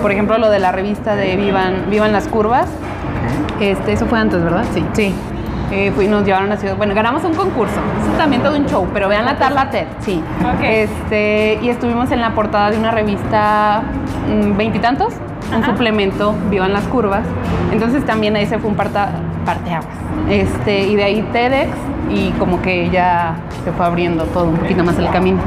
por ejemplo, lo de la revista de Vivan, Vivan las Curvas. Este, eso fue antes, ¿verdad? Sí. Sí. Eh, fui- nos llevaron a Ciudad. Bueno, ganamos un concurso. Es también todo un show, pero vean la tarla TED, sí. Ok. Este, y estuvimos en la portada de una revista mm, veintitantos, un Ajá. suplemento, Vivan las Curvas. Entonces también ahí se fue un parta, parteaguas. Este, y de ahí TEDx, y como que ya se fue abriendo todo un poquito más el camino.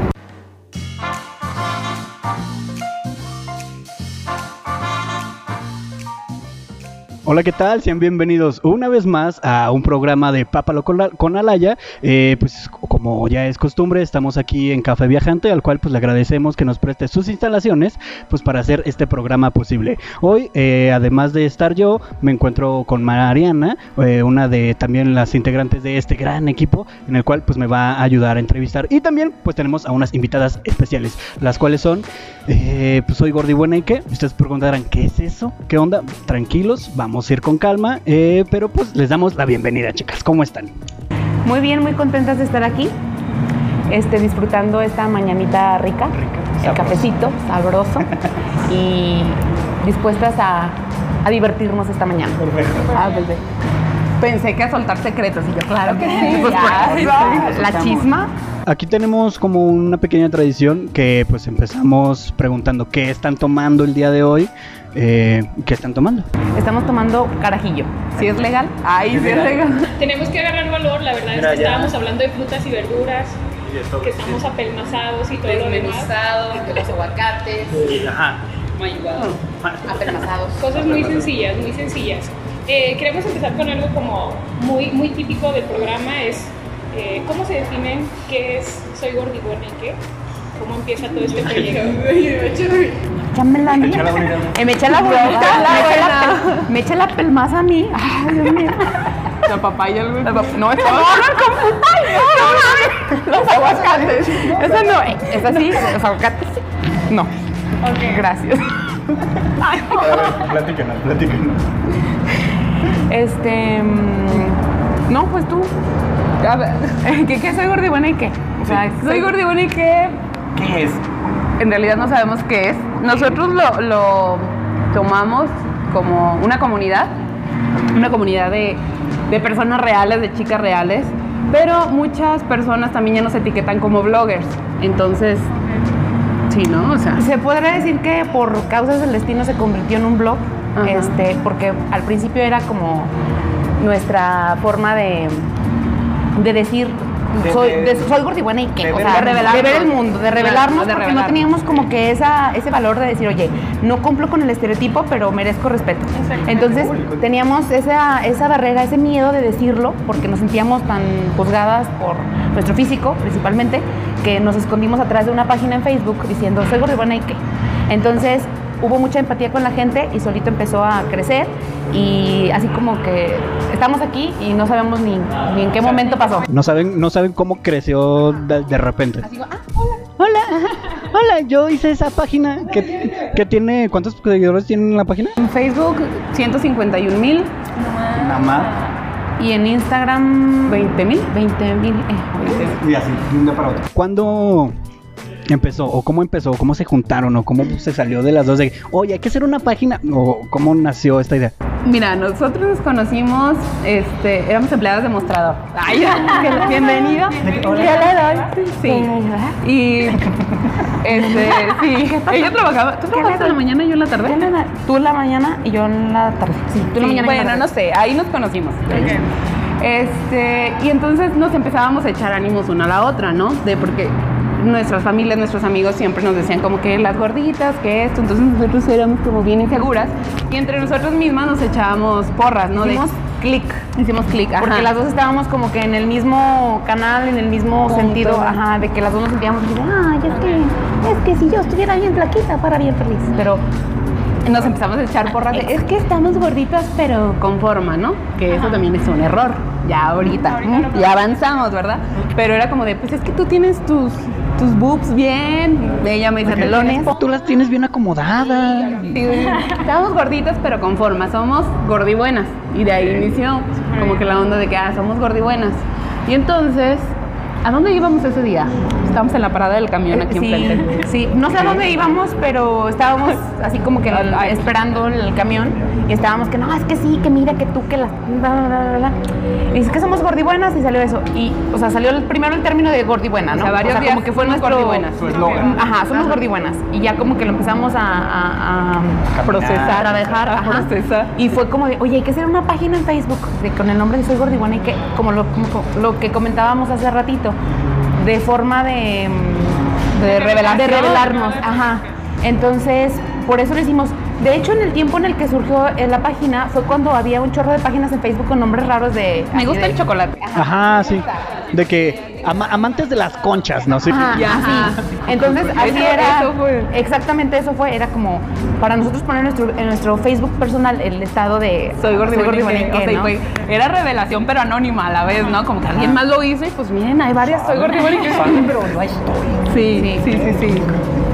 Hola, ¿qué tal? Sean bienvenidos una vez más a un programa de Pápalo con, la- con Alaya. Eh, pues como ya es costumbre, estamos aquí en Café Viajante, al cual pues le agradecemos que nos preste sus instalaciones pues para hacer este programa posible. Hoy, eh, además de estar yo, me encuentro con Mariana, eh, una de también las integrantes de este gran equipo, en el cual pues me va a ayudar a entrevistar. Y también pues tenemos a unas invitadas especiales, las cuales son, eh, pues soy Gordi Buena. Ustedes preguntarán, ¿qué es eso? ¿Qué onda? Tranquilos, vamos a ir con calma, eh, pero pues les damos la bienvenida, chicas. ¿Cómo están? Muy bien, muy contentas de estar aquí. Este, disfrutando esta mañanita rica, el cafecito sabroso y dispuestas a, a divertirnos esta mañana. Ah, pues, ve. Pensé que a soltar secretos, y yo, claro que sí. Pues, ya, pues, sí. la chisma. Aquí tenemos como una pequeña tradición que pues empezamos preguntando qué están tomando el día de hoy. Eh, ¿Qué están tomando? Estamos tomando carajillo. ¿Sí es legal? Ay, sí es legal. Tenemos que agarrar valor, la verdad es que estábamos hablando de frutas y verduras, que estamos apelmazados y todo lo demás. Que los aguacates, apelmazados. Cosas muy sencillas, muy sencillas. Eh, queremos empezar con algo como muy, muy típico del programa, es eh, cómo se define qué es Soy Gordibuena y qué, cómo empieza todo este proyecto. Me echa la bolita, me echa la, pel- me echa la pelmaza a mí. Ay, Dios mío. La papaya, algo. No, es Los aguacates. Eso no, eh, es así, los aguacates. No. Gracias. Platícanos, platícanos. Este. mm, No, pues tú. A ver, ¿Qué, qué soy gordi buena y qué? O sea, soy Gordibuena y que ¿Qué es? en realidad no sabemos qué es. Nosotros lo, lo tomamos como una comunidad, una comunidad de, de personas reales, de chicas reales, pero muchas personas también ya nos etiquetan como bloggers. Entonces, sí, ¿no? O sea, Se podrá decir que por causas del destino se convirtió en un blog, Ajá. este, porque al principio era como nuestra forma de, de decir soy, de- soy gordibuena y qué, de o ver- sea, de revelarnos. ver el mundo, de revelarnos, de porque no teníamos como que esa, ese valor de decir, oye, no cumplo con el estereotipo, pero merezco respeto. Entonces teníamos esa, esa barrera, ese miedo de decirlo, porque nos sentíamos tan juzgadas por nuestro físico, principalmente, que nos escondimos atrás de una página en Facebook diciendo, soy gordibuena y qué. Entonces hubo mucha empatía con la gente y solito empezó a crecer y así como que estamos aquí y no sabemos ni, ni en qué momento pasó. No saben, no saben cómo creció de, de repente. Así, ah, Hola, hola, yo hice esa página que, que tiene, ¿cuántos seguidores tiene la página? en Facebook 151 mil Nada más. y en Instagram 20 mil. 20 mil. Y así, de un día para otro. ¿Cuándo empezó? ¿O cómo empezó? ¿Cómo se juntaron? ¿O cómo se salió de las dos de, oye, hay que hacer una página? ¿O cómo nació esta idea? Mira, nosotros nos conocimos, este, éramos empleadas de mostrador. Ay, bienvenido. ¿Qué le doy? Sí. Y este, sí. Ella trabajaba, tú trabajabas en la mañana y yo en la tarde. Tú en la mañana y yo en la tarde. Sí, tú en la mañana. y bueno, no sé, ahí nos conocimos. Este, y entonces nos empezábamos a echar ánimos una a la otra, ¿no? De porque nuestras familias, nuestros amigos siempre nos decían como que las gorditas, que esto, entonces nosotros éramos como bien inseguras y entre nosotros mismas nos echábamos porras, ¿no? Hicimos clic. hicimos clic, ajá. Porque las dos estábamos como que en el mismo canal, en el mismo Punto. sentido, ajá, de que las dos nos sentíamos así ay, es que, es que si yo estuviera bien flaquita, para bien feliz. Pero nos empezamos a echar porras de, es que estamos gorditas pero con forma, ¿no? Que eso también es un error, ya ahorita, ya avanzamos, ¿verdad? Pero era como de, pues es que tú tienes tus, tus boobs bien, ella me dice melones. Tú las tienes bien acomodadas. Sí, Estamos gorditas pero con forma, somos gordibuenas. Y de ahí inició como que la onda de que, ah, somos gordibuenas. Y entonces, ¿a dónde íbamos ese día? Estábamos en la parada del camión aquí sí, enfrente. sí, no sé a dónde íbamos, pero estábamos así como que esperando el camión y estábamos que no, es que sí, que mira, que tú, que la... bla, bla, bla, bla, bla". Y es que somos gordibuenas y salió eso. Y, o sea, salió el, primero el término de gordibuena, ¿no? O sea, varios días como que fue nuestro... gordibuenas. Eslogan. Ajá, somos gordibuenas. Y ya como que lo empezamos a, a- a- Procesar, a dejar, a ajá. procesar. Y fue como de, oye, hay que hacer una página en Facebook de- con el nombre de Soy Gordibuena y que, como lo, como lo que comentábamos hace ratito, de forma de, mm, De revelación. de revelarnos. Ajá. Entonces, por eso lo hicimos. De hecho, en el tiempo en el que surgió eh, la página fue cuando había un chorro de páginas en Facebook con nombres raros de. Me gusta de- el chocolate. Ajá, sí. De que ama- amantes de las conchas, no sé. Ajá, ajá. Entonces, así Eso- era. eso fue. Exactamente eso fue. Era como para nosotros poner nuestro, en nuestro Facebook personal el estado de. Soy gordibuena, o sea, y ¿no? fue- era revelación, pero anónima a la vez, ¿no? Como que alguien más lo hizo y pues miren, hay varias. Soy gordibuena. pero no estoy. Sí, sí, sí, sí.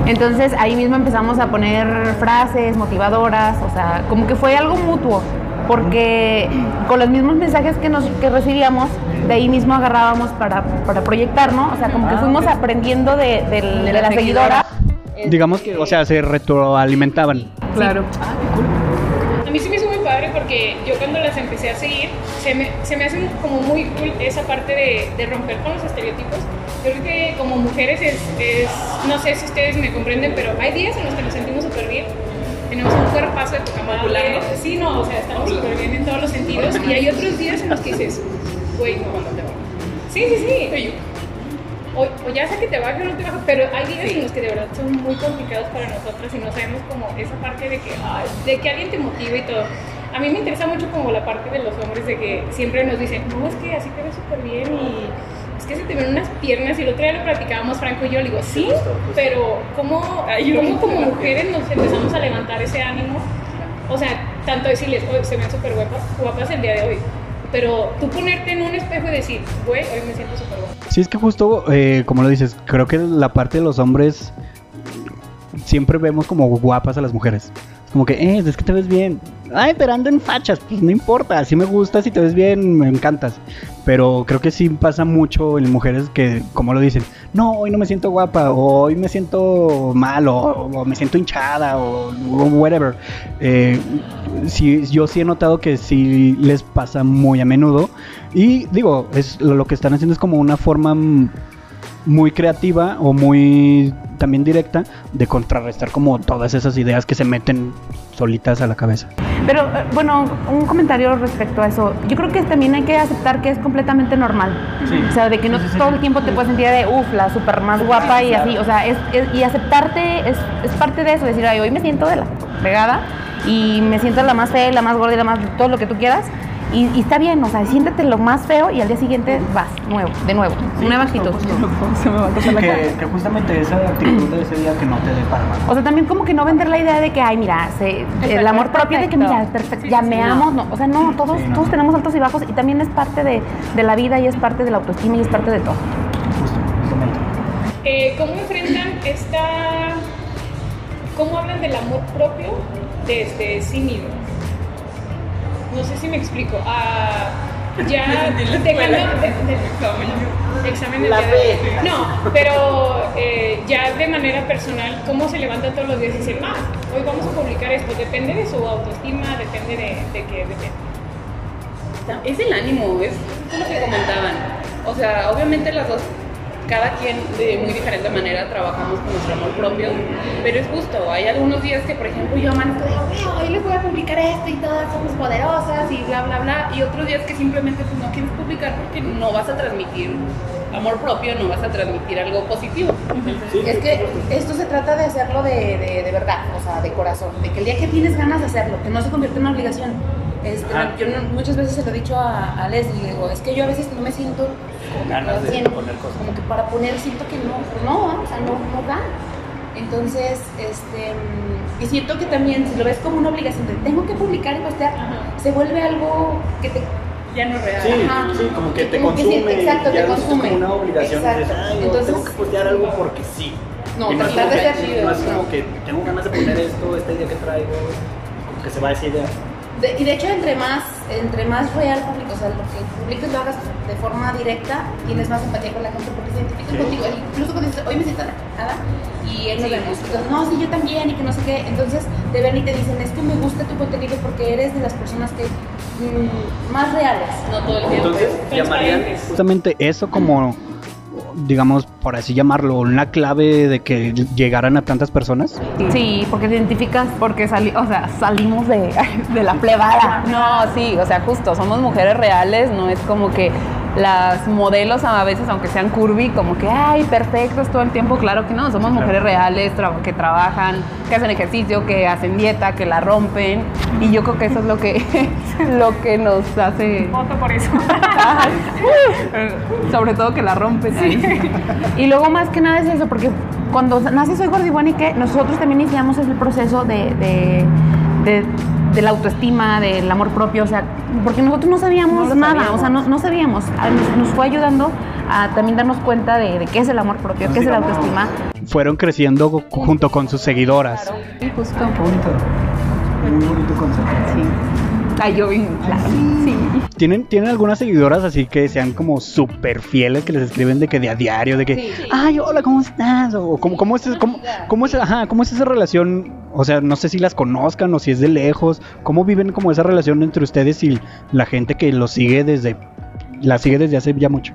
Entonces ahí mismo empezamos a poner frases motivadoras, o sea, como que fue algo mutuo, porque con los mismos mensajes que, nos, que recibíamos, de ahí mismo agarrábamos para, para proyectar, ¿no? O sea, como que Ah, fuimos aprendiendo de, del- de la la seguidora. Digamos que, o sea, se retroalimentaban. Claro. A mí sí me hizo muy padre porque yo cuando las empecé a seguir, se me, se me hace como muy cool esa parte de, de romper con los estereotipos. Yo creo que como mujeres es, es- no sé si ustedes me comprenden, pero hay días en los que nos sentimos súper bien. Tenemos un cuerpazo de poca madre. Sí, no, o sea, estamos súper bien en todos los sentidos. Y hay otros días en los que dices, güey, no, no te bajo. Sí, sí, sí. O, o ya sea que te baje o no te baje, pero hay días en los que de verdad son muy complicados para nosotras y no sabemos como esa parte de que, ay, de que alguien te motive y todo. A mí me interesa mucho como la parte de los hombres de que siempre nos dicen, no, es que así te ves súper bien y es que se te ven unas piernas y el otro día lo platicábamos Franco y yo, le digo, sí, pero ¿cómo, cómo como mujeres nos empezamos a levantar ese ánimo? O sea, tanto decirles, hoy se ven súper guapas, guapas el día de hoy, pero tú ponerte en un espejo y decir, güey, hoy me siento súper guapa. Sí, es que justo, eh, como lo dices, creo que la parte de los hombres siempre vemos como guapas a las mujeres. Como que, eh, es que te ves bien. Ay, pero ando en fachas, pues no importa, si me gustas, si te ves bien, me encantas. Pero creo que sí pasa mucho en mujeres que, como lo dicen, no, hoy no me siento guapa, o hoy me siento mal, o, me siento hinchada, o, whatever. Eh, yo sí he notado que sí les pasa muy a menudo. Y digo, es lo, que están haciendo es como una forma muy creativa o muy también directa de contrarrestar como todas esas ideas que se meten solitas a la cabeza. Pero eh, bueno, un comentario respecto a eso. Yo creo que también hay que aceptar que es completamente normal. O sea, de que no todo el tiempo te puedes sentir de, uff, la super más guapa y así. O sea, es, es- y aceptarte es, es parte de eso. Decir, ay, hoy me siento de la pegada y me siento la más fea, la más gorda y la más todo lo que tú quieras. Y, y está bien, o sea, siéntete lo más feo y al día siguiente vas, nuevo, de nuevo. Nueva actitud. Se me va a pasar la cara. Que, que justamente esa actitud de ese día que no te dé para más. O sea, también como que no vender la idea de que, ay, mira, se- el amor propio de que, mira, perfecto, ya me amo. No. O sea, no, todos, Sí, no. todos tenemos altos y bajos y también es parte de, de la vida y es parte de la autoestima y es parte de todo. Justo, justamente. Eh, ¿Cómo enfrentan esta... ¿Cómo hablan del amor propio desde sí mismos? No sé si me explico. Ah, ya dejando... de- de- examen de hoy. No, pero eh, ya de manera personal, ¿cómo se levantan todos los días y dicen, ah, hoy vamos a publicar esto? ¿Depende de su autoestima? ¿Depende de, de qué? Depende. Es el ánimo, es, es lo que comentaban. O sea, obviamente las dos, cada quien de muy diferente manera trabajamos con nuestro amor propio, pero es justo. Hay algunos días que, por ejemplo, yo amanezco de, "Wow, hoy les voy a publicar esto y todas somos poderosas y bla, bla, bla. Y otros días que simplemente pues, no quieres publicar porque no vas a transmitir amor propio, no vas a transmitir algo positivo. Es que esto se trata de hacerlo de, de, de verdad, o sea, de corazón, de que el día que tienes ganas de hacerlo, que no se convierta en una obligación. Este, Ah. yo no- muchas veces se lo he dicho a, a Leslie, le digo, es que yo a veces no me siento como que Ganas de haciendo, poner cosas. como que para poner siento que no, no, o sea, no, no da. Entonces, este, y siento que también si lo ves como una obligación de tengo que publicar y postear, se vuelve algo que te Ya no es real. Sí, Ajá. sí, como que te Como que consume. sí, exacto, ya te consume. como una obligación. Exacto. dices, "Ay, no, Entonces- tengo que postear algo porque sí. No, Y no tratar como de que- ser No es como que tengo ganas de poner esto, esta idea que traigo, como que se va esa idea. De- y de hecho, entre más, entre más real público, o sea, lo que publiques lo hagas de forma directa, tienes más empatía con la gente porque se identifican contigo. Incluso cuando dices, hoy me siento atacada y él nos vemos. Entonces, no, sí, yo también y que no sé qué. Entonces te ven y te dicen, es que me gusta tu contenido porque eres de las personas que mm, más reales. No todo el tiempo. Entonces, llamarían. Justamente eso como, digamos, por así llamarlo, una clave de que llegaran a tantas personas. Sí, porque te identificas. Porque sali o sea, salimos de, de la plebada. No, sí, o sea, justo, somos mujeres reales, no es como que las modelos a veces, aunque sean curvy, como que, ay, perfectos todo el tiempo, claro que no, somos mujeres reales, tra- que trabajan, que hacen ejercicio, que hacen dieta, que la rompen, y yo creo que eso es lo que, lo que nos hace... Voto por eso. Sobre todo que la rompen. ahí. Y luego más que nada es eso, porque cuando nace Soy Gordibuena y que nosotros también iniciamos el proceso de, de, de- de la autoestima, del amor propio, o sea, porque nosotros no sabíamos No nada, sabíamos. o sea, no, no sabíamos. Nos, nos fue ayudando a también darnos cuenta de, de qué es el amor propio, qué es la autoestima. Fueron creciendo ju- junto con sus seguidoras. Sí, justo. Muy bonito concepto. Ay, yo bien, claro. Sí. ¿Tienen, ¿Tienen algunas seguidoras así que sean como súper fieles, que les escriben de que de a diario, de que, ay, hola, ¿cómo estás? O cómo, cómo, es, cómo, cómo es, ajá, ¿cómo es esa relación? O sea, no sé si las conozcan o si es de lejos. ¿Cómo viven como esa relación entre ustedes y la gente que los sigue desde, la sigue desde hace ya mucho?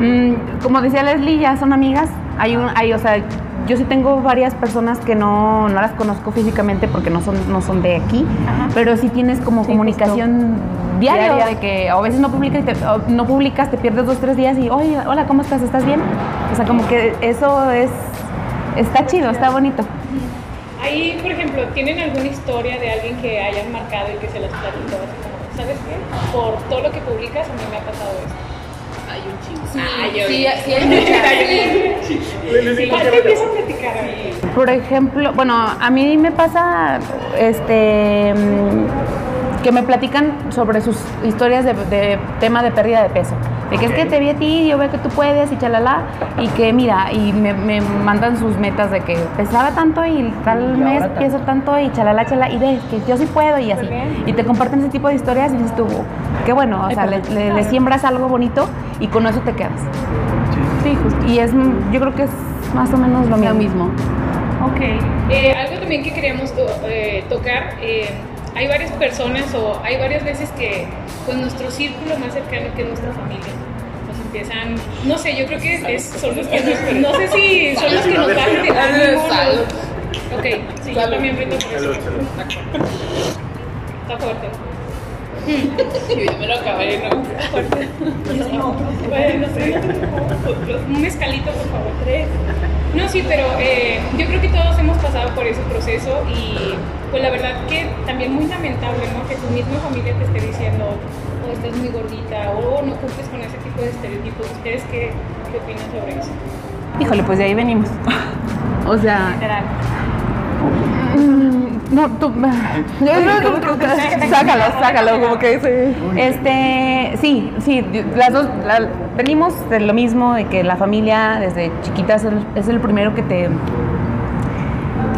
Mm, como decía Leslie, ya son amigas. Hay un, hay, o sea, yo sí tengo varias personas que no, no las conozco físicamente porque no son, no son de aquí, pero sí tienes como Sí, comunicación diaria, Diaria. de que a veces no publicas, y te, no publicas, te pierdes dos, tres días y, oye, hola, ¿cómo estás? ¿Estás bien? O sea, como que eso es, está chido, está bonito. Ahí, por ejemplo, ¿tienen alguna historia de alguien que hayan marcado y que se las platicó? Así como, ¿sabes qué? Por todo lo que publicas, a mí me ha pasado esto. Sí, Ay, yo- sí, sí hay muchas. ¿Cuál te empieza a platicar ahí? Por ejemplo, bueno, a mí me pasa este mm, que me platican sobre sus historias de, de tema de pérdida de peso. De que es que te vi a ti, yo veo que tú puedes y chalala. Y que mira, y me, me mandan sus metas de que pesaba tanto y tal mes peso tanto y chalala, chalala. Y ves que yo sí puedo y así. bien. Y te comparten ese tipo de historias y dices tú, qué bueno, o sea, le, le- le siembras algo bonito y con eso te quedas. Sí, justo. Y es, mm, yo creo que es más o menos lo Lo mismo. mismo. Ok. Eh, algo también que queríamos to- eh, tocar, eh, hay varias personas o hay varias veces que con nuestro círculo más cercano que es nuestra familia nos empiezan, no sé, yo creo que es- son los que nos, no sé si son los que nos bajan de ánimo. Ok, sí, yo también brindo por eso. Está fuerte. Yo me lo acabé, ¿no? Bueno, no sé. Un mezcalito, por favor. Tres. No, sí, pero eh, yo creo que todos hemos pasado por ese proceso y pues la verdad que también muy lamentable, ¿no? Que tu misma familia te esté diciendo, oh, estás muy gordita o no cumples con ese tipo de estereotipos. ¿Ustedes qué, qué opinan sobre eso? Híjole, pues de ahí venimos. O sea, Literal. No, tú. sácalo, sácalo, como que sí. Este, sí, sí, las dos la- venimos de lo mismo, de que la familia desde chiquita es el, es el primero que te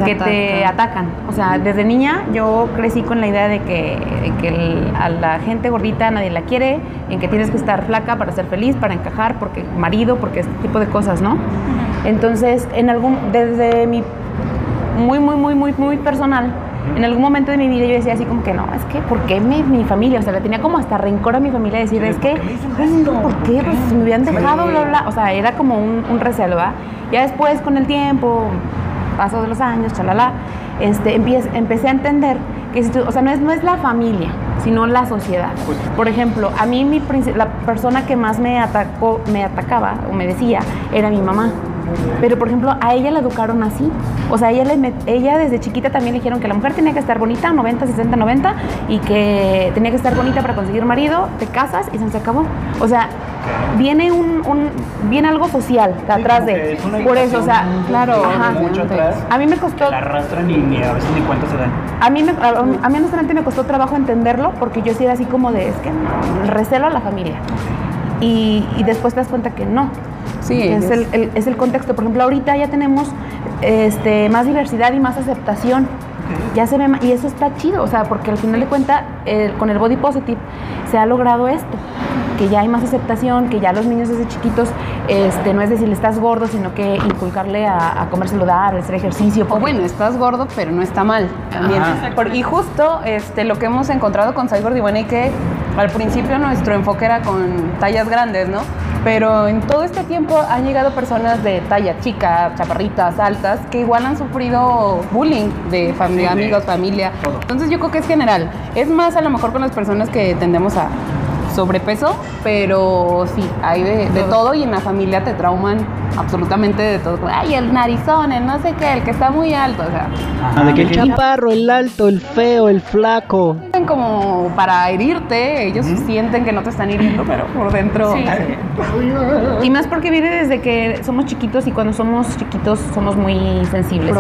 que te atacan. O sea, desde niña yo crecí con la idea de que, de que el- a la gente gordita nadie la quiere, en que tienes que estar flaca para ser feliz, para encajar, porque marido, porque este tipo de cosas, ¿no? Entonces, en algún, desde mi muy, muy, muy, muy, muy personal. En algún momento de mi vida yo decía así como que no, es que, ¿por qué mi, mi familia? O sea, le tenía como hasta rencor a mi familia decir, es que, ¿por qué? Pues me habían dejado, bla, bla. O sea, era como un, un recelo, ¿verdad? Ya después, con el tiempo, paso de los años, chalala, este, empie- empecé a entender que, si tú- o sea, no es, no es la familia, sino la sociedad. Por ejemplo, a mí mi, la persona que más me atacó, me atacaba o me decía, era mi mamá. Pero, por ejemplo, a ella la educaron así. O sea, ella, le ella desde chiquita también le dijeron que la mujer tenía que estar bonita, 90, 60, 90, y que tenía que estar bonita para conseguir marido, te casas y se acabó. O sea, viene un, un- viene algo social atrás de. Por eso, o sea, claro. ajá. mucho atrás. A mí me costó. La arrastran y ni a veces ni cuenta se dan. A mí, me, a, a mí honestamente me costó trabajo entenderlo porque yo sí era así como de, es que recelo a la familia. Y, y después te das cuenta que no. Sí, es, el, el- es el contexto. Por ejemplo, ahorita ya tenemos este, más diversidad y más aceptación. ya se ve y eso está chido, o sea, porque al final de cuentas con el body positive se ha logrado esto, que ya hay más aceptación, que ya los niños desde chiquitos este no es decirle estás gordo, sino que inculcarle a, a comer saludable, hacer ejercicio, O porque- bueno, estás gordo, pero no está mal también. Por- y justo este, lo que hemos encontrado con Gordibuena y que al principio nuestro enfoque era con tallas grandes, ¿no? Pero en todo este tiempo han llegado personas de talla chica, chaparritas, altas, que igual han sufrido bullying de familia, Sí, de amigos, familia. todo. Entonces yo creo que es general. Es más a lo mejor con las personas que tendemos a sobrepeso, pero sí, hay de, de todo y en la familia te trauman absolutamente de todo. Ay, el narizón, el no sé qué, el que está muy alto, o sea, de que el chaparro, el alto, el feo, el flaco. sienten como para herirte, ellos sienten que no te están hiriendo, pero por dentro... Sí. Y más porque viene desde que somos chiquitos y cuando somos chiquitos somos muy sensibles.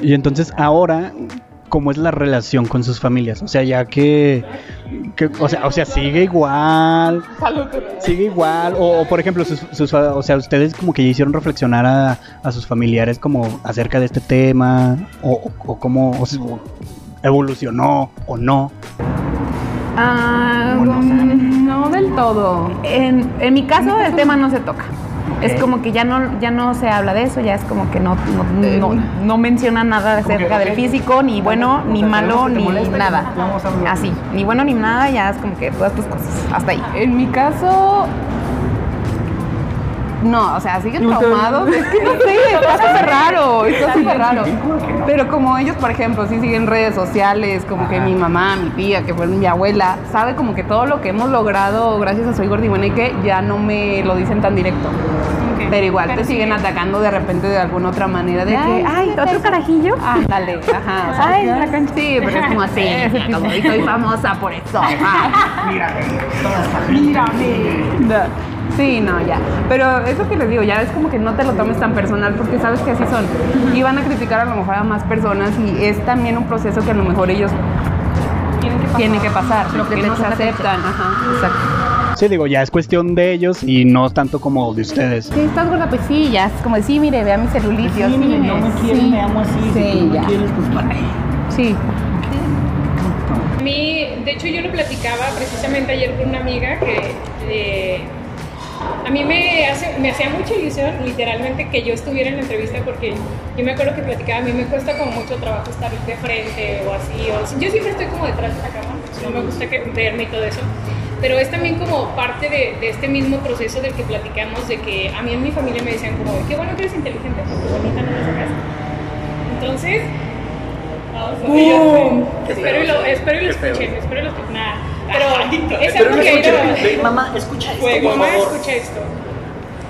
Y entonces ahora, ¿cómo es la relación con sus familias? O sea, ya que, que- o sea, o sea, sigue igual, sigue igual, o, o, por ejemplo, sus, sus o sea, ustedes como que ya hicieron reflexionar a, a sus familiares como acerca de este tema, o, o, o cómo o sea, o evolucionó o no. Ah, Mm, No del todo. En, en mi caso el tema no se toca. Es como que ya no, ya no se habla de eso, ya es como que no, no, no, no menciona nada acerca del físico, ni bueno, ni malo, ni nada. Así, ni bueno ni nada, ya es como que todas tus cosas. Hasta ahí. En mi caso... No, o sea, siguen traumados. Es que no sé, está súper raro, está súper raro. Pero como ellos, por ejemplo, sí siguen redes sociales, como que mi mamá, mi tía, que fue mi abuela, sabe como que todo lo que hemos logrado gracias a Soy Gordibuena y que ya no me lo dicen tan directo. Pero igual Pero te siguen sigue. atacando de repente de alguna otra manera. De, De que, ay, otro carajillo. Ándale, ajá. o sea, Ay, la cancha. Sí, pero es como así. como, y soy famosa por eso. ajá. No. Sí, no, ya. Pero eso que les digo, ya es como que no te lo tomes tan personal porque sabes que así son. Y van a criticar a lo mejor a más personas y es también un proceso que a lo mejor ellos Tienen que pasar. tienen que pasar, Lo que no se aceptan. Ajá. Exacto. Sí, digo, ya es cuestión de ellos y no tanto como de ustedes. Sí, estás gorda, pues sí, ya es como de, sí, mire, vea mi celulitis. Sí, sí, mire, no me quieres, sí. me amo así. Sí, si tú ya. me quieres, pues para Sí. A mí, de hecho, yo lo platicaba precisamente ayer con una amiga que eh, a mí me, hace, me hacía mucha ilusión, literalmente, que yo estuviera en la entrevista porque yo me acuerdo que platicaba, a mí me cuesta como mucho trabajo estar de frente o así. O, yo siempre estoy como detrás de la cámara, no me gusta que, verme y todo eso. Pero es también como parte de, de este mismo proceso del que platicamos, de que a mí en mi familia me decían como, qué bueno que eres inteligente, porque bonita no la sacas. Entonces, ¡Bum! Espero y lo, espero y lo escuchen, espero y lo escuchen. Nada, pero es algo que yo... Mamá, escucha esto, mamá, favor. escucha esto.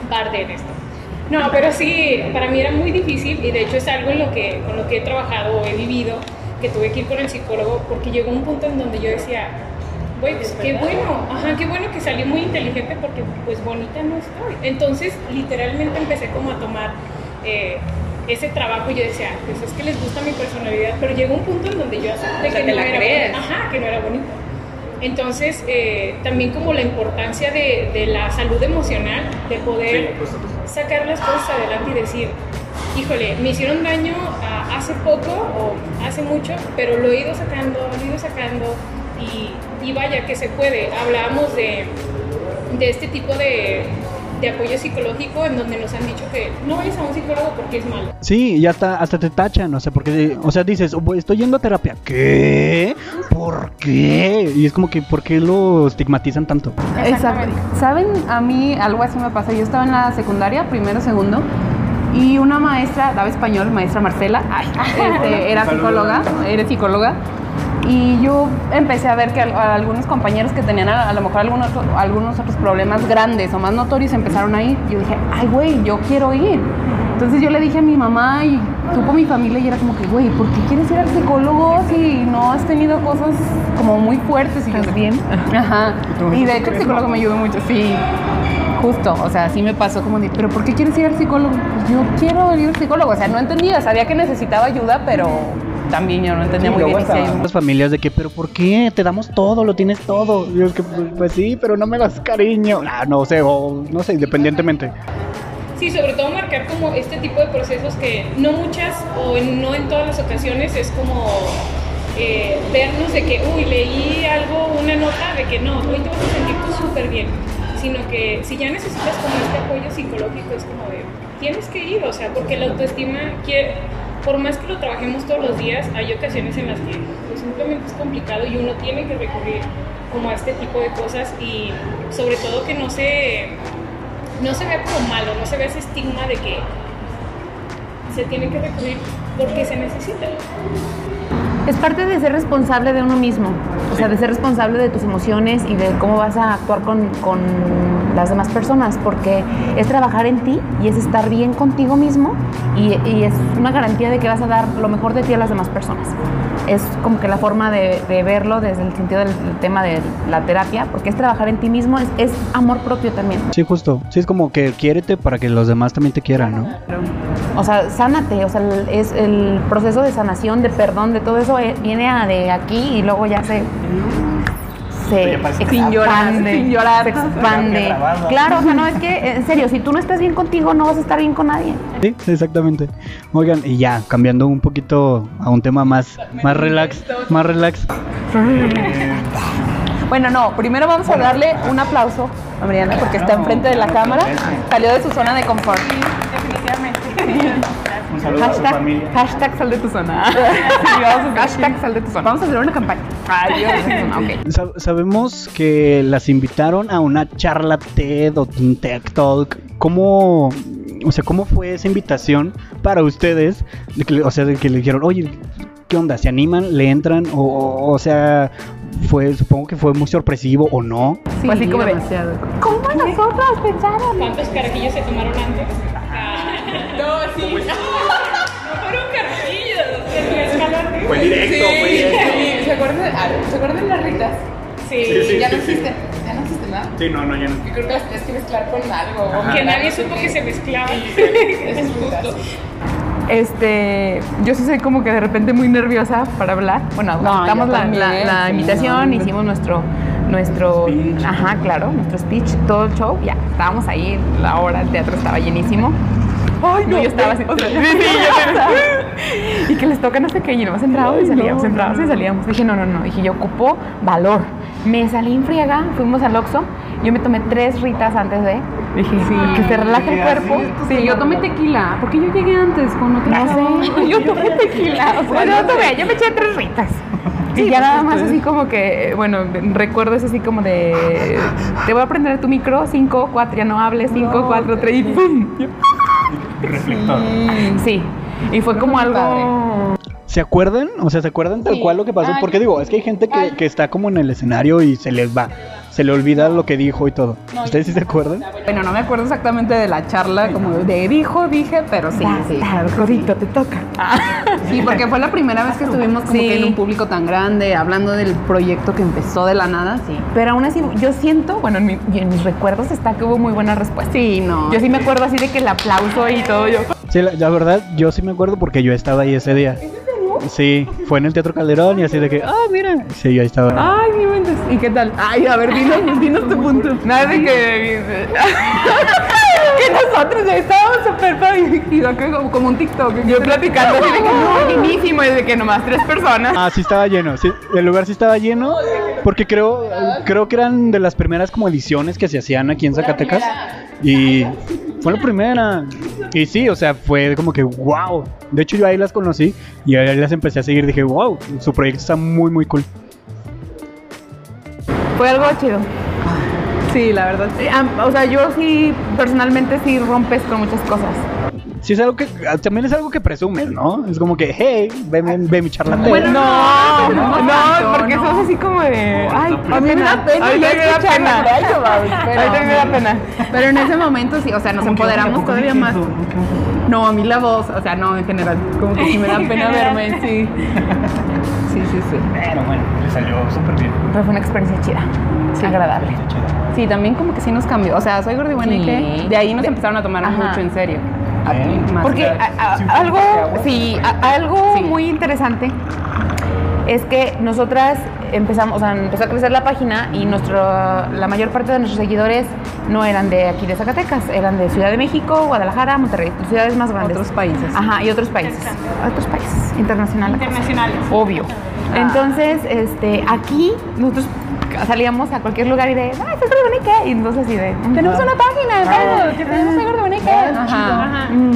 Parte en esto. No, pero sí, para mí era muy difícil y de hecho es algo en lo que, con lo que he trabajado o he vivido, que tuve que ir con el psicólogo porque llegó un punto en donde yo decía, güey, pues qué bueno, ajá, qué bueno que salí muy inteligente porque pues bonita no estoy. Entonces, literalmente empecé como a tomar eh, ese trabajo y yo decía, pues es que les gusta mi personalidad, pero llegó un punto en donde yo acepté O sea, que no la era crees. Ajá, que no era bonita. Entonces, eh, también como la importancia de, de la salud emocional, de poder sacar las cosas adelante y decir, híjole, me hicieron daño hace poco o hace mucho, pero lo he ido sacando, lo he ido sacando y, y vaya que se puede. Hablábamos de, de este tipo de, de apoyo psicológico en donde nos han dicho que no vayas a un psicólogo porque es malo. Sí, y hasta, hasta te tachan, o sea, porque, o sea, dices, "Oh, estoy yendo a terapia. ¿Qué? ¿Por qué? Y es como que, ¿por qué lo estigmatizan tanto? Exacto. ¿Saben? A mí algo así me pasa. Yo estaba en la secundaria, primero, segundo, y una maestra, daba español, maestra Marcela, ay, este, era psicóloga, era psicóloga, y yo empecé a ver que a algunos compañeros que tenían a, a lo mejor algunos, algunos otros problemas grandes o más notorios empezaron a ir. Yo dije, ay, güey, yo quiero ir. Entonces yo le dije a mi mamá y tuvo mi familia y era como que, güey, ¿por qué quieres ir al psicólogo si no has tenido cosas como muy fuertes? Y yo, ¿Estás bien? Ajá. Y de hecho el psicólogo me ayudó mucho, sí. Justo, o sea, sí me pasó como de, pero ¿por qué quieres ir al psicólogo? Pues yo quiero ir al psicólogo, o sea, no entendía, sabía que necesitaba ayuda, pero también yo no entendía Sí, muy bien Las familias de que, pero ¿por qué? Te damos todo, lo tienes todo. Y es que, pues, pues sí, pero no me das cariño. Ah, no sé, o no sé, independientemente. Sí, sobre todo marcar como este tipo de procesos que no muchas o en- no en todas las ocasiones es como eh, vernos de que, uy, leí algo, una nota de que no, hoy te vas a sentir tú súper bien, sino que si ya necesitas como este apoyo psicológico es como de, tienes que ir, o sea, porque la autoestima, quiere, por más que lo trabajemos todos los días, hay ocasiones en las que pues, simplemente es complicado y uno tiene que recurrir como a este tipo de cosas y sobre todo que no se no se vea como malo, no se vea ese estigma de que se tiene que recurrir porque se necesita. Es parte de ser responsable de uno mismo, o sea, de ser responsable de tus emociones y de cómo vas a actuar con, con las demás personas, porque es trabajar en ti y es estar bien contigo mismo y, y es una garantía de que vas a dar lo mejor de ti a las demás personas. Es como que la forma de, de verlo desde el sentido del, del tema de la terapia, porque es trabajar en ti mismo, es, es amor propio también. Sí, justo. Sí, es como que quiérete para que los demás también te quieran, ¿no? O sea, sánate, o sea, el- es el proceso de sanación, de perdón, de todo eso eh, viene a de aquí y luego ya se se parece que sin llorar, expande, sin llorar. se expande. Claro, o sea, no es que en serio, si tú no estás bien contigo, no vas a estar bien con nadie. Sí, exactamente. Oigan, y ya, cambiando un poquito a un tema más, más relax, más relax. Bueno, no, primero vamos a darle un aplauso a Mariana porque está enfrente de la cámara, salió de su zona de confort. Un saludo a su Hashtag, familia. hashtag sal de tu zona. hashtag sal de tu zona. Vamos a hacer una campaña. Sabemos que las invitaron a una charla TED o un TED Talk. ¿Cómo, o sea, cómo fue esa invitación para ustedes? De que le- o sea, de que le dijeron, oye, ¿qué onda? ¿Se animan? ¿Le entran? O, o, o sea, fue, supongo que fue muy sorpresivo o no. Fue así como de, demasiado. ¿Cómo nosotros pensamos? ¿Cuántos carajillos se tomaron antes? No, sí. No fueron escalante. Fue directo, fue directo. ¿Se acuerdan, ah, ¿Se acuerdan las ritas? Sí, Sí, sí, ya no existen, ya no existen. Sí, no, no, ya no. Yo creo que las tienes que mezclar con algo. Ajá. que nadie supo que se mezclaban. es justo. Este, yo sí soy como que de repente muy nerviosa para hablar. Bueno, No, yo la, la- la sí, invitación, no. hicimos nuestro, nuestro, Speech. ajá, claro, nuestro speech, todo el show, ya, estábamos ahí, la hora, el teatro estaba llenísimo. Ay, no, yo estaba así. sí, sí, yo- y que les toca no sé qué, y nomás entrábamos y salíamos, entrábamos y salíamos. Dije, no, no, no, dije, yo ocupo valor. Me salí en friega, fuimos al Oxxo, yo me tomé tres ritas antes de, dije, que se relaje el cuerpo. Sí, yo tomé tequila, porque yo llegué antes con otra No sé, yo tomé tequila. O sea, no tomé, yo me eché tres ritas. y ya nada más así como que, bueno, recuerdo es así como de, te voy a prender tu micro, 5, 4, ya no hables, 5, 4, 3 y ¡pum! Reflector. Sí, y fue como algo... ¿Se acuerdan? O sea, ¿se acuerdan tal Sí. cual lo que pasó? Ay, Porque digo, es que hay gente que, que está como en el escenario y se les va. Se le olvida lo que dijo y todo. ¿Ustedes sí se acuerdan? Bueno, no me acuerdo exactamente de la charla, como de dijo, dije, pero sí, sí. Codito, te toca. Sí, porque fue la primera vez que estuvimos como Sí. que en un público tan grande, hablando del proyecto que empezó de la nada, sí. Pero aún así, yo siento, bueno, en, mi- y en mis recuerdos está que hubo muy buena respuesta. Sí, no. Yo sí me acuerdo así de que el aplauso y todo, yo... Sí, la, la verdad, yo sí me acuerdo porque yo estaba ahí ese día. Sí, fue en el Teatro Calderón y así de que, ah, mira. Sí, yo ahí estaba. Ay, mi mente. ¿Y qué tal? Ay, a ver, dinos, dinos tu punto. Nada de que. que nosotros ya estábamos súper parecidos, como, como un TikTok. Yo platicando así de que no, llenísimo, y de que nomás tres personas. Ah, sí estaba lleno, sí, el lugar sí estaba lleno, porque creo, creo que eran de las primeras como ediciones que se hacían aquí en Zacatecas y fue la primera y sí, o sea, fue como que wow. De hecho yo ahí las conocí y ahí las empecé a seguir, dije wow, su proyecto está muy muy cool. Fue algo chido. Sí, la verdad. Eh, O sea, yo sí, personalmente sí rompes con muchas cosas. Sí es algo que ah, también es algo que presumes, ¿no? Es como que hey, ve, ve, ve mi charla. Bueno, no, no, no porque no. sos así como de. Ay, A mí me da pena Ahorita ya me da pena. pero- Ahorita me da pena. Pero en ese momento sí, o sea, nos empoderamos todavía más. No, a mí la voz, o sea, no, en general, como que sí me da pena verme, sí. Sí, sí, sí. Pero bueno, le salió súper bien. Pero fue una experiencia chida, agradable. Sí, también como que sí nos cambió. O sea, soy gordi buena y Sí. que de ahí nos empezaron a tomar Ajá. mucho en serio. Bien. Más Porque que- a- a- Sí, algo, sí, a- algo Sí. muy interesante es que nosotras empezamos, o sea, empezó a crecer la página y nuestro, la mayor parte de nuestros seguidores no eran de aquí de Zacatecas, eran de Ciudad de México, Guadalajara, Monterrey, ciudades más grandes. Otros países. Ajá, y otros países. Otros países, internacionales. Internacionales. Obvio. Entonces, este, aquí nosotros salíamos a cualquier lugar y de, ¡ay, soy Gordobonique! Y entonces así de, tenemos una página de Facebook, que tenemos Soy Gordobonique. Ajá. Mm.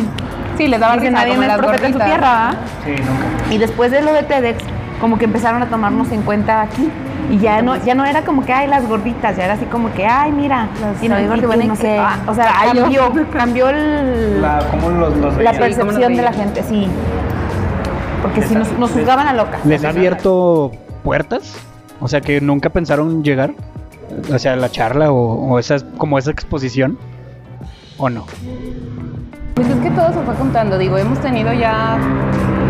Sí, les daban risa nadie es las profeta en su gorditas. tierra. Sí, nunca. Y después de lo de TEDx, como que empezaron a tomarnos en cuenta aquí. Y ya no, ya no era como que, ay, las gorditas, ya era así como que, ay, mira, Las- y no, que gordibonique. no sé, ah, o sea, cambió, cambió el- La, ¿Cómo los, los la percepción ¿cómo nos de la gente, sí. Porque si nos, nos juzgaban a locas. ¿Les ha abierto puertas? O sea, que nunca pensaron llegar hacia la charla o, o esas, como esa exposición. ¿O no? Pues es que todo se fue contando. Digo, hemos tenido ya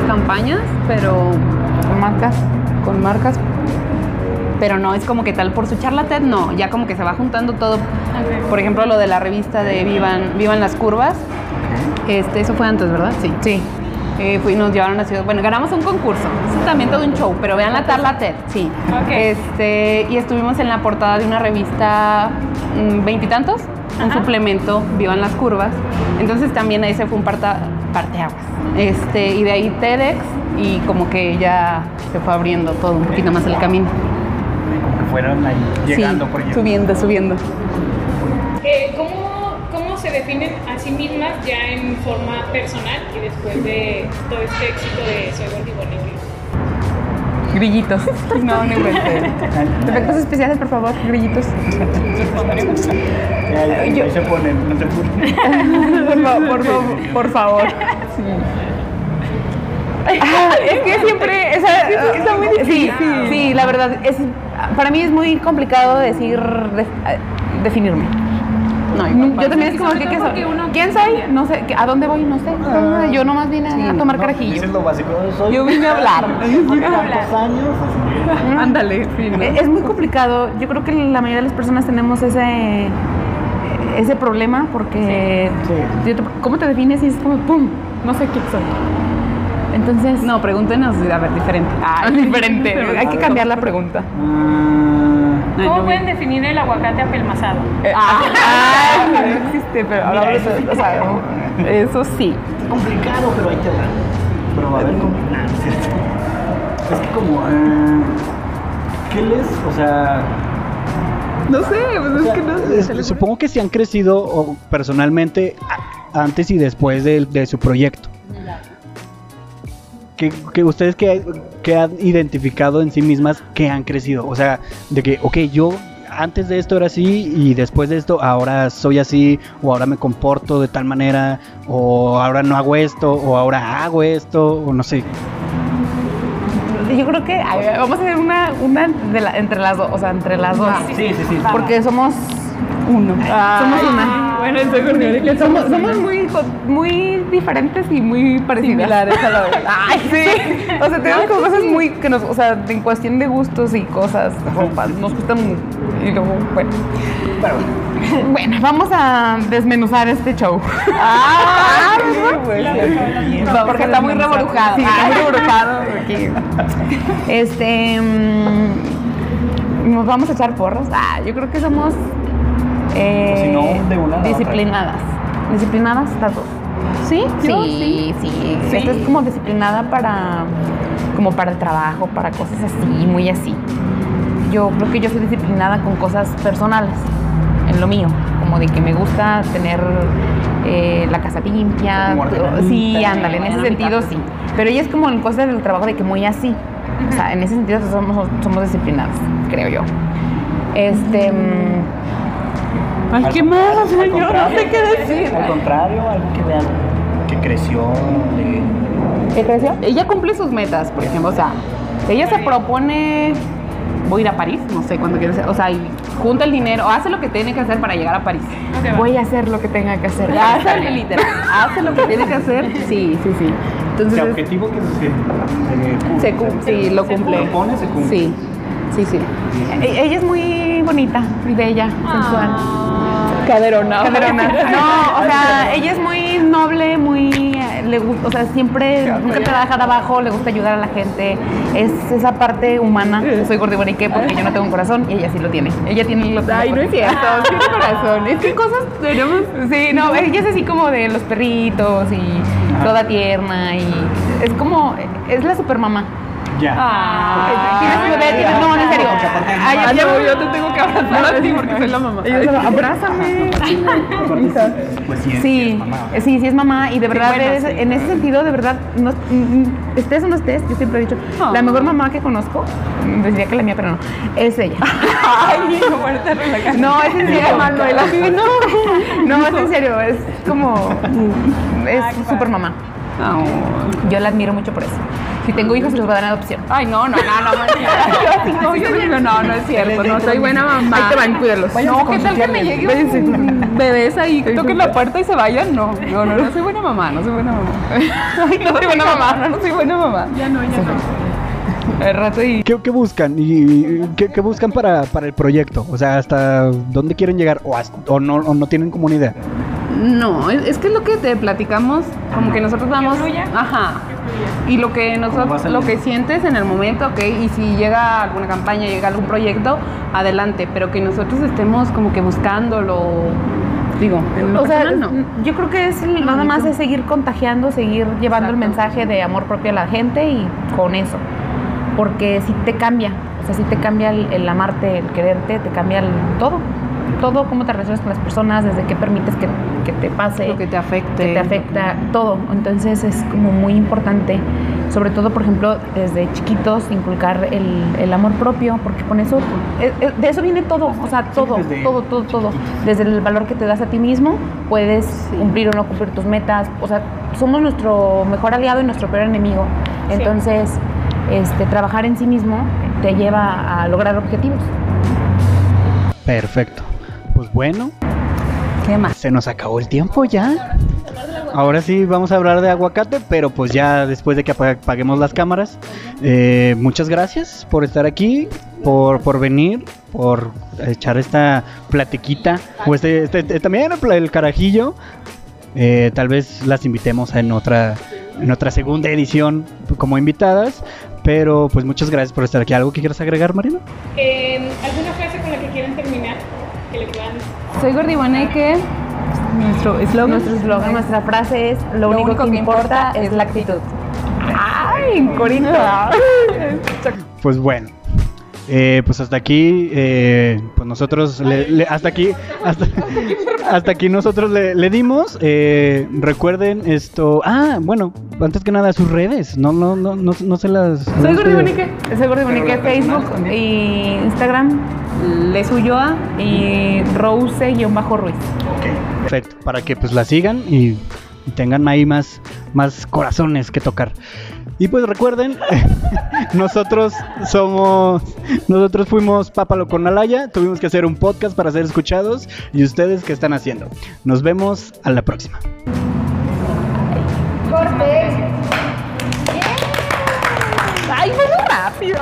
campañas, pero marcas. con marcas. Pero no es como que tal por su charla TED, no. Ya como que se va juntando todo. Por ejemplo, lo de la revista de Vivan, Vivan las Curvas. Este, eso fue antes, ¿verdad? Sí. Sí. Eh, fui- nos llevaron a Ciudad. Bueno, ganamos un concurso. Eso también todo un show, pero vean la tarla TED, sí. Este, y estuvimos en la portada de una revista mm, veintitantos, un Ajá. suplemento, Vivan las Curvas. Entonces también ahí se fue un parta, parteaguas. Este, y de ahí TEDx, y como que ya se fue abriendo todo un poquito más el camino. Como que fueron ahí llegando sí, por subiendo, subiendo. Eh, ¿cómo, ¿Cómo se definen a sí mismas ya en forma personal y después de todo este éxito de Soy Gordibonique? Grillitos. No, no inventé. Efectos especiales, por favor, grillitos. Ahí, Yo- se ponen, no se ponen. Por, fa- por, fa- por favor. Ah, es que siempre esa, está muy difícil. Sí, sí, la verdad es para mí es muy complicado decir def- definirme. No, Yo también es como que, ¿qué uno- ¿Quién soy? No sé, ¿a dónde voy? No sé. Ah, Yo nomás vine a tomar No, carajillo. dices lo básico. Soy, Yo vine a hablar. años. Ándale, sí, ¿no? Es muy complicado. Yo creo que la mayoría de las personas tenemos ese ese problema porque Sí. yo te- ¿cómo te defines? Y es como pum, no sé quién soy. Entonces, No, pregúntenos, a ver, diferente. Ah, diferente. Hay que cambiar la pregunta. Ah, ¿Cómo no, pueden definir el aguacate apelmazado? Ah, no existe, pero Mira, hablamos eso sí o sea, eso sí. complicado, pero ahí te va. Pero a ver cómo. Nah, no es cierto. Es que como. ah, ¿Qué les.? O sea. No sé, pues O sea, es que no Es- supongo que se han crecido personalmente a- antes y después de, de su proyecto. Que, que ustedes que, que han identificado en sí mismas que han crecido. O sea, de que, ok, yo antes de esto era así y después de esto ahora soy así o ahora me comporto de tal manera o ahora no hago esto o ahora hago esto o no sé. Yo creo que vamos a hacer una, una de la- entre las dos, o sea, entre las dos. Sí, sí, sí. Porque somos uno. somos una. Bueno, estoy Gordibonique. Somos, somos muy, muy diferentes y muy parecidas. Similares a la vez. Ay, sí. O sea, tenemos como cosas muy que nos, o sea, en cuestión de gustos y cosas, ropa, nos gustan y luego, bueno. Pero, Bueno, vamos a desmenuzar este show. Ah, bien. porque está muy reborujado. Sí, está muy reborujado. porque- Este. mm, Nos vamos a echar porras. Ah, yo creo que somos. Eh, O si no, de una a la disciplinadas. Disciplinadas las dos. ¿Sí? Yo sí, sí. Esta es como disciplinada para. Como para el trabajo, para cosas así, muy así. Yo creo que yo soy disciplinada con cosas personales, en lo mío, como de que me gusta tener eh, la casa limpia. Sí, ándale, en ese sentido sí. Pero ella es como en cosas del trabajo de que muy así. O sea, en ese sentido somos, somos disciplinadas, creo yo. Este. mm, Ay, qué mal, Al señor, no sé qué decir. Al contrario, algo que vean que creció. de- ¿Qué creció? Ella cumple sus metas, por ejemplo, o sea, ella se propone, voy a ir a París, no sé cuándo quiere ser, o sea, y junta el dinero, hace lo que tiene que hacer para llegar a París. Va. Voy a hacer lo que tenga que hacer. Hace literal, hace lo que tiene que hacer, sí, sí, sí. Entonces, objetivo que se, se, se cum- sí, lo cumple. propone, se cumple. Sí, sí, sí. E- Ella es muy bonita y bella, sensual. Caderona. Caderona. No, o sea, ella es muy noble, muy siempre le gusta, o sea, siempre, nunca te va a dejar abajo, le gusta ayudar a la gente. Es esa parte humana. Soy gordibonique porque yo no tengo un corazón y ella sí lo tiene. Ella tiene los Ay, no es cierto, tiene corazón. Es que cosas tenemos. Sí, no, ella es así como de los perritos y toda tierna y es como, es la supermamá. Ya. Ah, ¿Tienes un bebé? ¿Tienes- No, en serio. Ay, Ah, yo- no, yo te tengo que abrazar a ti porque soy la mamá. Abrázame. Pues sí, es- Sí, es mamá. sí, sí es mamá y de verdad bueno, eres- sí. en ese sentido de verdad no, mm, estés o no estés, yo siempre he dicho, Oh. la mejor mamá que conozco, decía que la mía, pero no, es ella. Ay, no, bueno, te relajas. No, es en serio. Manuela, no. No, es en serio, es como es super mamá. No. Yo la admiro mucho por eso. Si tengo hijos se los va a dar en adopción. Ay, no, no, no, no, no, no, yo digo, no, no es cierto, no soy buena mamá. Ahí te van, cuídalos. No, ¿qué tal que me llegue un bebés ahí, que toquen la puerta y se vayan? No, no, no, no soy buena mamá, no soy buena mamá. Ay, no soy buena mamá, no, no soy buena mamá. Ya no, ya no. ¿Qué, qué buscan? ¿Y qué, qué buscan para, para el proyecto? O sea, ¿hasta dónde quieren llegar? ¿O, hasta- o no, o no tienen como una idea? No, es, es que es lo que te platicamos, como que nosotros vamos, fluya. ajá, y lo que nosotros, lo que sientes en el momento, ok, y si llega alguna campaña, llega algún proyecto, adelante, pero que nosotros estemos como que buscándolo, digo, en lo O sea, no. yo creo que es nada más es seguir contagiando, seguir llevando el mensaje de amor propio a la gente y con eso. Porque si te cambia, o sea, si te cambia el, el amarte, el quererte, te cambia el todo. Todo, cómo te relacionas con las personas, desde qué permites que, que te pase, Lo que te afecte. que te afecta, todo. Entonces es como muy importante, sobre todo, por ejemplo, desde chiquitos, inculcar el, el amor propio, porque con eso, eh, eh, de eso viene todo, o sea, todo, todo, todo, todo. Desde el valor que te das a ti mismo, puedes cumplir o no cumplir tus metas, o sea, somos nuestro mejor aliado y nuestro peor enemigo. Sí. Entonces, este, trabajar en sí mismo te lleva a lograr objetivos. Perfecto. Pues bueno, ¿Qué más? se nos acabó el tiempo ya. Ahora sí vamos a hablar de aguacate, pero pues ya después de que apa- apaguemos las cámaras. Eh, muchas gracias por estar aquí, por, por venir, por echar esta platiquita, o este, este- este- también el, el carajillo. Eh, tal vez las invitemos en otra, en otra segunda edición como invitadas. Pero pues muchas gracias por estar aquí. ¿Algo que quieras agregar, Marina? Eh, ¿Alguna frase con la que quieran terminar? Que le puedan. Soy Gordiboneque, nuestro eslogan. Nuestro eslogan, nuestra frase es, lo, único, que, importa es la actitud. ¡Ay, Corina! Pues bueno, eh, pues hasta aquí, eh, pues nosotros, le- le- hasta aquí, hasta, hasta aquí nosotros le, le dimos. eh, recuerden esto. Ah, bueno, antes que nada sus redes. No, no, no, no, no se las. Soy las- Gordiboneque. Soy la personal Facebook y Instagram Les Ulloa. y Rose-Ruiz. Perfecto, para que pues la sigan y, y tengan ahí más, más corazones que tocar. Y pues recuerden, nosotros somos, nosotros fuimos Pápalo con Alaya, tuvimos que hacer un podcast para ser escuchados y ustedes qué están haciendo. Nos vemos a la próxima. ¡Ay, fue muy rápido!